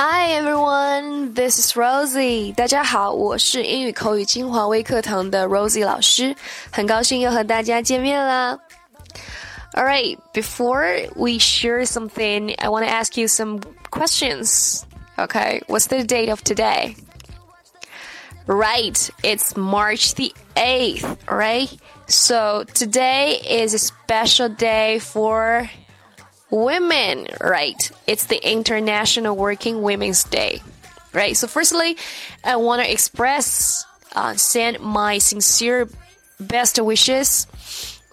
Hi everyone, this is Rosie. 大家好，我是英语口语精华微课堂的 Rosie 老师，很高兴又和大家见面啦。Alright, before we share something, I want to ask you some questions. Okay, what's the date of today? Right, it's March the 8th, right? So today is a special day for women, right? It's the International Working Women's Day, right? So, firstly, I want to express, uh, send my sincere best wishes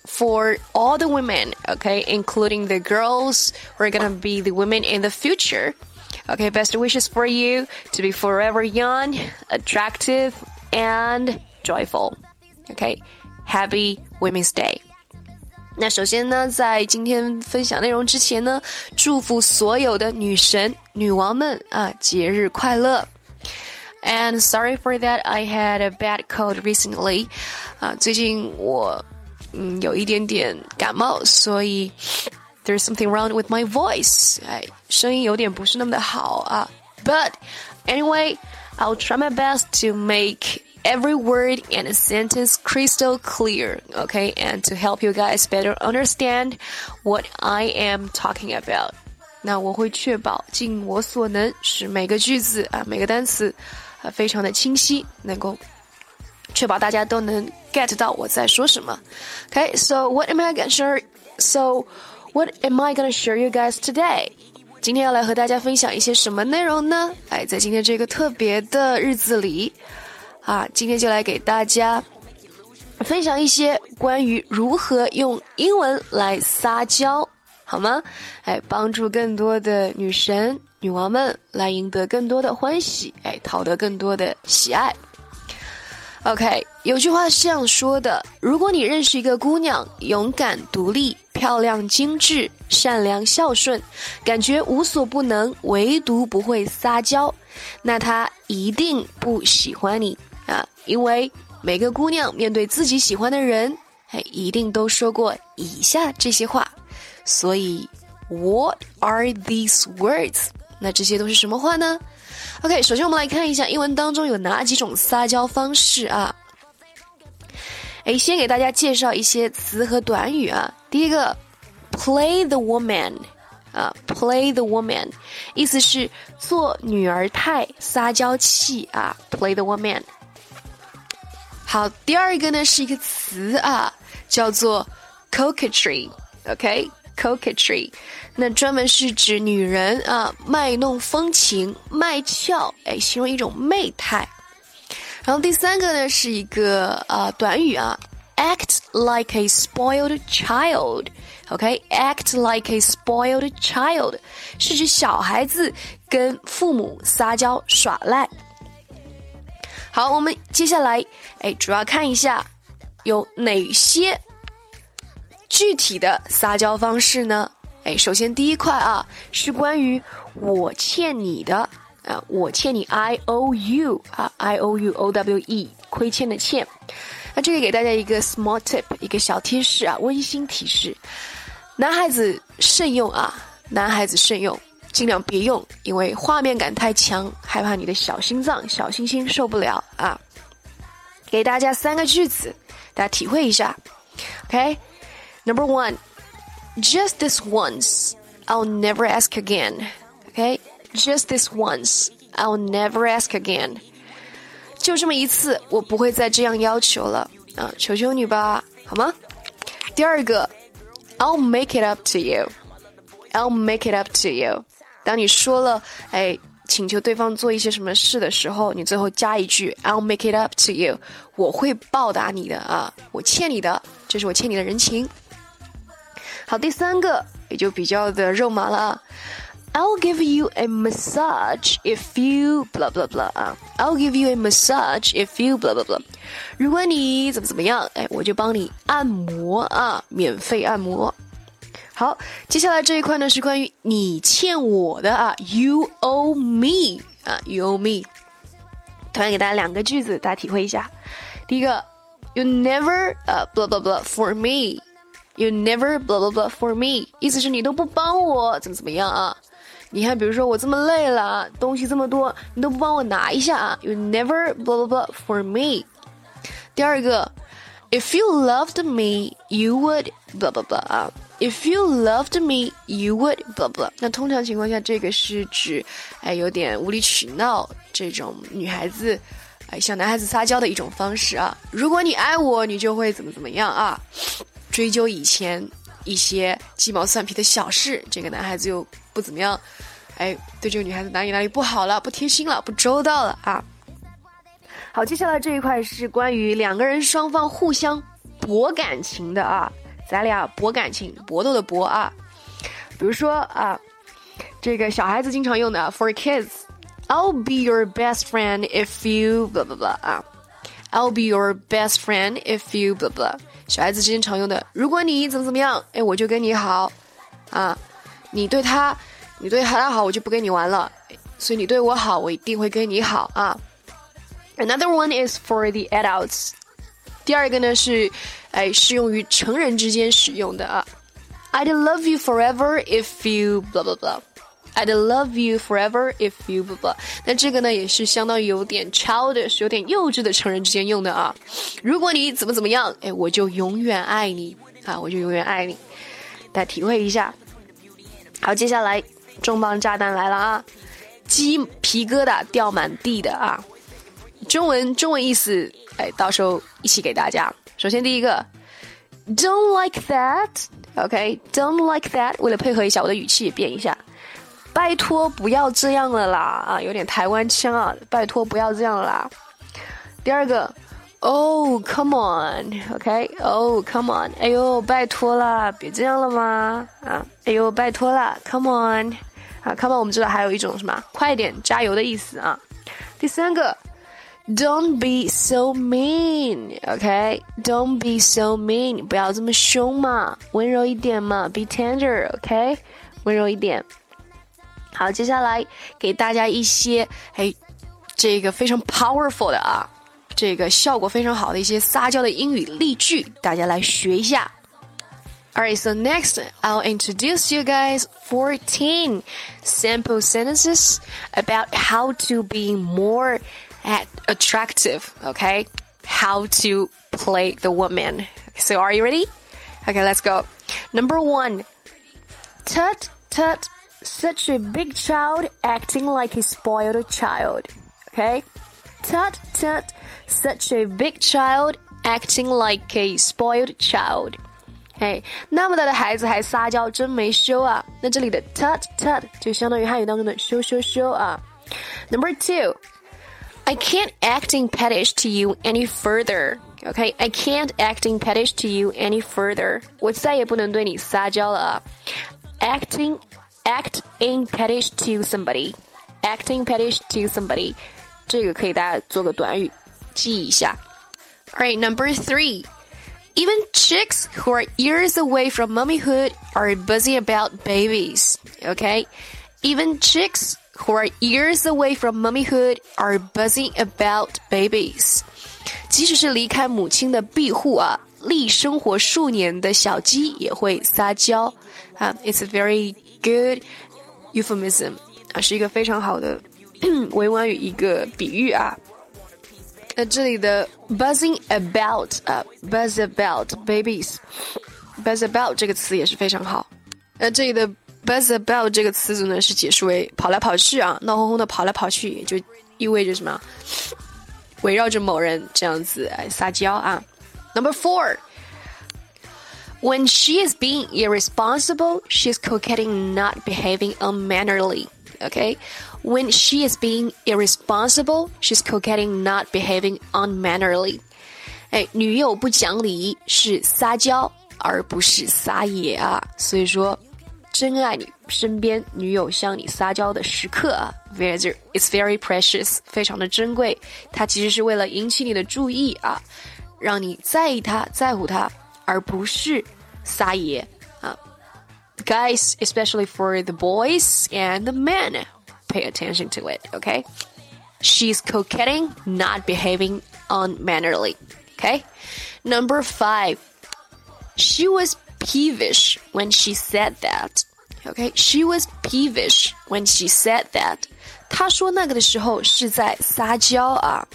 for all the women, okay, including the girls who are gonna be the women in the future. Okay, best wishes for you to be forever young, attractive, and joyful. Okay, happy Women's Day. 那首先呢，在今天分享内容之前呢，祝福所有的女神、女王们啊，节日快乐。And sorry for that, I had a bad cold recently. 啊，最近我嗯有一点点感冒，所以 there's something wrong with my voice. 哎，声音有点不是那么的好啊。But anyway, I'll try my best to make every word and sentence crystal clear, okay, and to help you guys better understand what I am talking about. 那我会确保尽我所能，使每个句子啊，每个单词啊，非常的清晰，能够确保大家都能 get 到我在说什么。Okay, so what am I gonna share? So what am I gonna share you guys today? 今天要来和大家分享一些什么内容呢？哎，在今天这个特别的日子里。啊，今天就来给大家分享一些关于如何用英文来撒娇，好吗？哎，帮助更多的女神、女王们来赢得更多的欢喜，哎，讨得更多的喜爱。OK，有句话是这样说的：如果你认识一个姑娘，勇敢、独立、漂亮、精致、善良、孝顺，感觉无所不能，唯独不会撒娇，那他一定不喜欢你。啊，因为每个姑娘面对自己喜欢的人，哎，一定都说过以下这些话。所以，What are these words？那这些都是什么话呢？OK，首先我们来看一下英文当中有哪几种撒娇方式啊？哎，先给大家介绍一些词和短语啊。第一个，play the woman，啊，play the woman，意思是做女儿态、撒娇气啊，play the woman。好，第二个呢是一个词啊，叫做 coquetry，OK，coquetry，那专门是指女人啊卖弄风情、卖俏，哎，形容一种媚态。然后第三个呢是一个啊短语啊，act like a spoiled child，OK，act like a spoiled child 是指小孩子跟父母撒娇耍赖。好，我们接下来，哎，主要看一下有哪些具体的撒娇方式呢？哎，首先第一块啊，是关于我欠你的啊，我欠你 I O U 啊，I O U O W E，亏欠的欠。那这里给大家一个 small tip，一个小贴士啊，温馨提示，男孩子慎用啊，男孩子慎用。尽量别用，因为画面感太强，害怕你的小心脏、小心心受不了啊！给大家三个句子，大家体会一下。OK，Number one，just this once，I'll never ask again。OK，just this once，I'll never ask again。 就这么一次，我不会再这样要求了啊！求求你吧，好吗？第二个，I'll make it up to you，I'll make it up to you。当你说了，哎，请求对方做一些什么事的时候，你最后加一句 "I'll make it up to you"，我会报答你的啊，我欠你的，这是我欠你的人情。好，第三个也就比较的肉麻了 ，I'll give you a massage if you blah blah blah 啊，I'll give you a massage if you blah blah blah，如果你怎么怎么样，哎，我就帮你按摩啊，免费按摩。好，接下来这一块呢是关于你欠我的啊，You owe me 啊，You owe me。同样给大家两个句子，大家体会一下。第一个，You never 呃 blah blah blah for me，You never blah blah blah for me，意思是你都不帮我怎么怎么样啊。 你看，比如说我这么累了，东西这么多，你都不帮我拿一下啊？You never blah blah blah for me。第二个，If you loved me, you would blah blah blah。If you loved me, you would blah blah。那通常情况下，这个是指，哎，有点无理取闹这种女孩子，哎，向男孩子撒娇的一种方式啊。如果你爱我，你就会怎么怎么样啊？追究以前一些鸡毛蒜皮的小事，这个男孩子又不怎么样，哎，对这个女孩子哪里哪里不好了，不贴心了，不周到了啊。好，接下来这一块是关于两个人双方互相博感情的啊。咱俩博感情，搏斗的搏啊，比如说啊，这个小孩子经常用的，for kids，I'll be your best friend if you blah blah blah 啊，I'll be your best friend if you blah blah，小孩子之间常用的，如果你怎么怎么样，哎，我就跟你好啊，你对他，你对他好，我就不跟你玩了，所以你对我好，我一定会跟你好啊。Another one is for the adults，第二个呢是。哎，适用于成人之间使用的啊。I'd love you forever if you blah blah blah. I'd love you forever if you blah blah. 那这个呢，也是相当于有点 childish，有点幼稚的成人之间用的啊。如果你怎么怎么样，哎，我就永远爱你啊，我就永远爱你。大家体会一下。好，接下来重磅炸弹来了啊，鸡皮疙瘩掉满地的啊。中文中文意思，哎，到时候一起给大家。首先第一个，Don't like that，OK，Don't like that。为了配合一下，我的语气变一下，拜托不要这样了啦啊，有点台湾腔啊，拜托不要这样啦。第二个，Oh come on，OK，Oh come on，哎呦拜托啦，别这样了吗？啊，哎呦拜托啦，Come on，啊，Come on，我们知道还有一种什么，快点加油的意思啊。第三个。Don't be so mean, OK? Don't be so mean，不要这么凶嘛，温柔一点嘛，Be tender, OK? 温柔一点。好，接下来给大家一些哎，这个非常 powerful 的啊，这个效果非常好的一些撒娇的英语例句，大家来学一下。Alright, so next I'll introduce you guys 14 sample sentences about how to be more attractive, okay? How to play the woman. So are you ready? Okay, let's go. Number one. Tut, tut, such a big child acting like a spoiled child. Okay? Tut, tut, such a big child acting like a spoiled child. 哎，那么大的孩子还撒娇，真没羞啊！那这里的 tut tut 就相当于汉语当中的羞羞羞啊。Number two, I can't acting pettish to you any further. Okay, I can't acting pettish to you any further. 我再也不能对你撒娇了啊。Acting, acting pettish to somebody, acting pettish to somebody. 这个可以大家做个短语记一下。Alright, number three. Even chicks who are years away from mommyhood are busy about babies. Okay? Even chicks who are years away from mommyhood are buzzing about babies。即使是离开母亲的庇护啊，历生活数年的小鸡也会撒娇 啊。It's a very good euphemism 啊，是一个非常好的委婉语一个比喻啊。那这里的 buzzing about 啊，buzz about babies，buzz about 这个词也是非常好。那这里的 Buzz about 这个词组呢，是解释为跑来跑去啊，闹哄哄的跑来跑去，也就意味着什么？围绕着某人这样子哎撒娇啊。Number four. When she is being irresponsible, she is coquetting, not behaving unmannerly. Okay? When she is being irresponsible, she's coquetting, not behaving unmannerly. 哎，女友不讲理是撒娇，而不是撒野啊。所以说。真爱你身边女友向你撒娇的时刻啊，very it's very precious，非常的珍贵。它其实是为了引起你的注意啊，让你在意她，在乎她， 而不是撒野啊。Guys, especially for the boys and the men, pay attention to it. Okay, she's coquetting, not behaving unmannerly. Okay, number five. She was peevish when she said that. Okay, she was peevish when she said that. 她说那个的时候是在撒娇啊。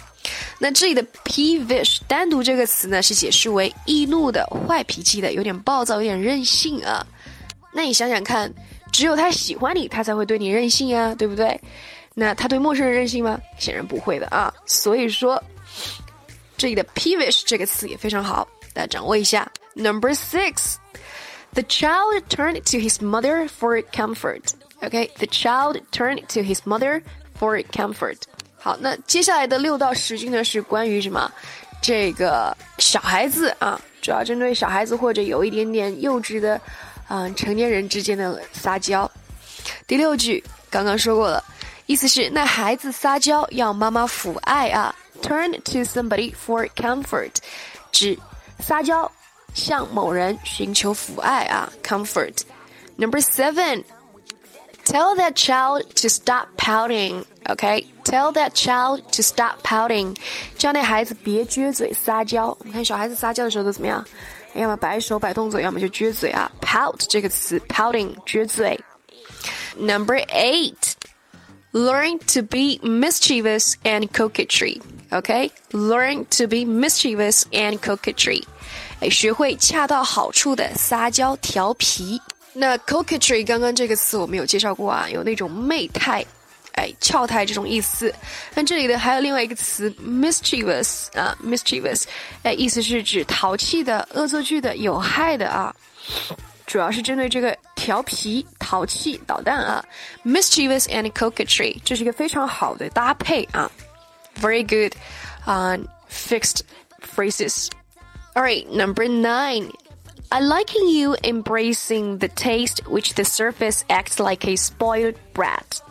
那这里的 peevish 单独这个词呢，是解释为易怒的、坏脾气的、有点暴躁、有点任性啊。那你想想看，只有他喜欢你，他才会对你任性啊，对不对？那他对陌生人任性吗？显然不会的啊。所以说，这里的 peevish 这个词也非常好，大家掌握一下。Number six。The child turned to his mother for comfort. Okay, the child turned to his mother for comfort. 好，那接下来的六到十句呢是关于什么？这个小孩子啊，主要针对小孩子或者有一点点幼稚的，嗯，成年人之间的撒娇。第六句刚刚说过了，意思是那孩子撒娇要妈妈抚爱啊。Turn to somebody for comfort，指撒娇。向某人寻求抚爱啊，comfort。Number seven, tell that child to stop pouting. Okay, tell that child to stop pouting. 叫那孩子别撅嘴撒娇。我们看小孩子撒娇的时候都怎么样？要么摆手摆动作，要么就撅嘴啊。Pout 这个词，pouting 撅嘴。Number eight, learn to be mischievous and coquetry. Okay, learn to be mischievous and coquetry. 哎，学会恰到好处的撒娇调皮。 那 coquetry 刚刚这个词我们有介绍过啊，有那种媚态，哎，俏态这种意思。那这里的还有另外一个词 mischievous 啊，mischievous，哎，意思是指淘气的、恶作剧的、有害的啊。主要是针对这个调皮、淘气、捣蛋啊。mischievous and coquetry，这是一个非常好的搭配啊。Very good on fixed phrases. All right, number nine. I liken you embracing the taste which the surface acts like a spoiled brat.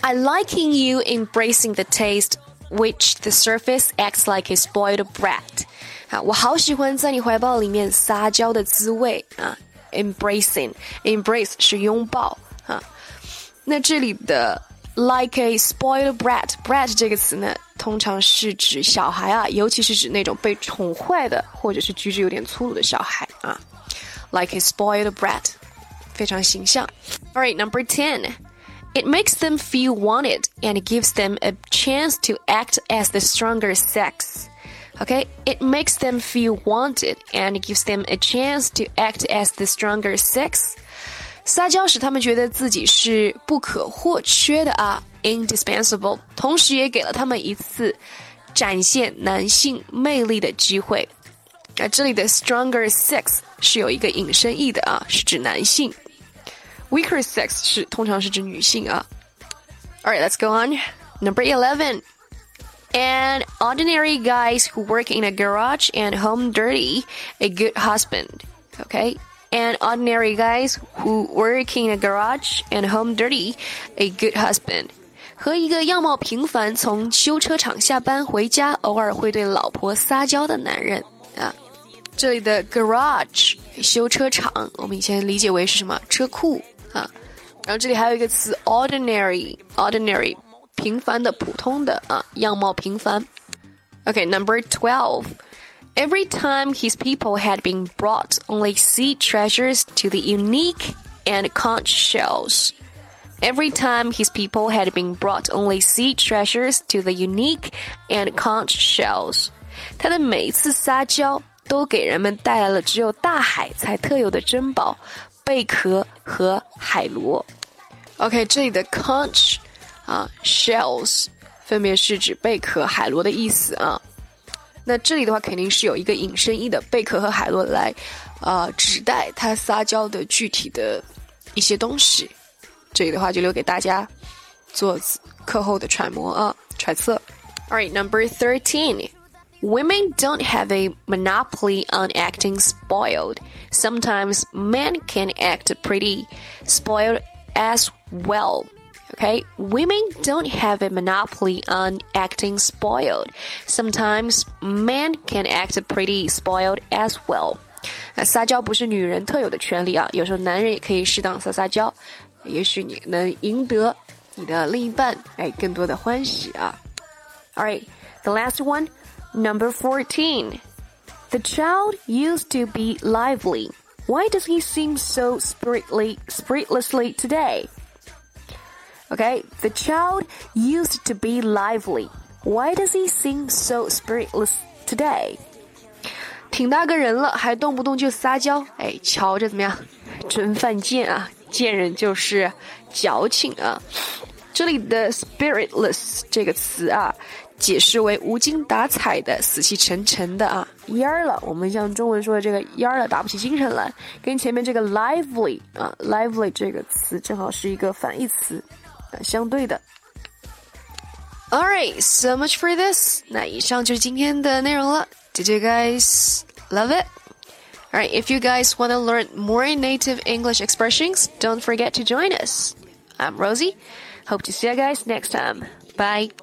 I liken you embracing the taste which the surface acts like a spoiled brat. 啊，我好喜欢在你怀抱里面撒娇的滋味啊！Embracing，embrace 是拥抱啊。那这里的 like a spoiled brat，brat 这个词呢，通常是指小孩啊，尤其是指那种被宠坏的，或者是举止有点粗鲁的小孩 啊。Like a spoiled brat，非常形象。All right, number ten. It makes them feel wanted and gives them a chance to act as the stronger sex. Okay, it makes them feel wanted and gives them a chance to act as the stronger sex. 撒娇使他们觉得自己是不可或缺的啊，indispensable，同时也给了他们一次展现男性魅力的机会。 啊，这里的 stronger sex 是有一个引申义的啊，是指男性；weaker sex 是通常是指女性啊。All right, let's go on. Number eleven. And ordinary guys who work in a garage and home dirty, a good husband. Okay, and ordinary guys who work in a garage and home dirty, a good husband. 和一个样貌平凡，从修车厂下班回家，偶尔会对老婆撒娇的男人啊。 这里的 garage 修车厂，我们以前理解为是什么车库啊。然后这里还有一个词 ordinary，ordinary 平凡的、普通的啊，样貌平凡。Okay，number twelve。Every time his people had been brought only sea treasures to the unique and conch shells. Every time his people had been brought only sea treasures to the unique and conch shells. 他的每一次撒娇 都给人们带来了只有大海才特有的珍宝——贝壳和海螺。OK，这里的 conch 啊，shells 分别是指贝壳、海螺的意思啊。那这里的话，肯定是有一个引申义的贝壳和海螺来，呃，指代他撒娇的具体的一些东西。这里的话就留给大家做课后的揣摩啊，揣测。All right, number thirteen. Women don't have a monopoly on acting spoiled. Sometimes men can act pretty spoiled as well. Okay, women don't have a monopoly on acting spoiled. Sometimes men can act pretty spoiled as well. 那撒娇不是女人特有的权利啊，有时候男人也可以适当撒撒娇，也许你能赢得你的另一半哎更多的欢喜啊。All right, the last one, number fourteen. The child used to be lively. Why does he seem so spiritly, spiritlessly today? Okay, the child used to be lively. Why does he seem so spiritless today? 挺大个人了，还动不动就撒娇，哎，瞧着怎么样？真犯贱啊！贱人就是矫情啊。这里的 spiritless 这个词啊， 解释为无精打采的、死气沉沉的啊，蔫儿了。我们像中文说的这个蔫儿了，打不起精神来，跟前面这个 lively 啊，lively 这个词正好是一个反义词，啊，相对的。Alright, so much for this. 那以上就是今天的内容了。Did you guys love it? Alright, if you guys want to learn more native English expressions, don't forget to join us. I'm Rosie. Hope to see you guys next time. Bye.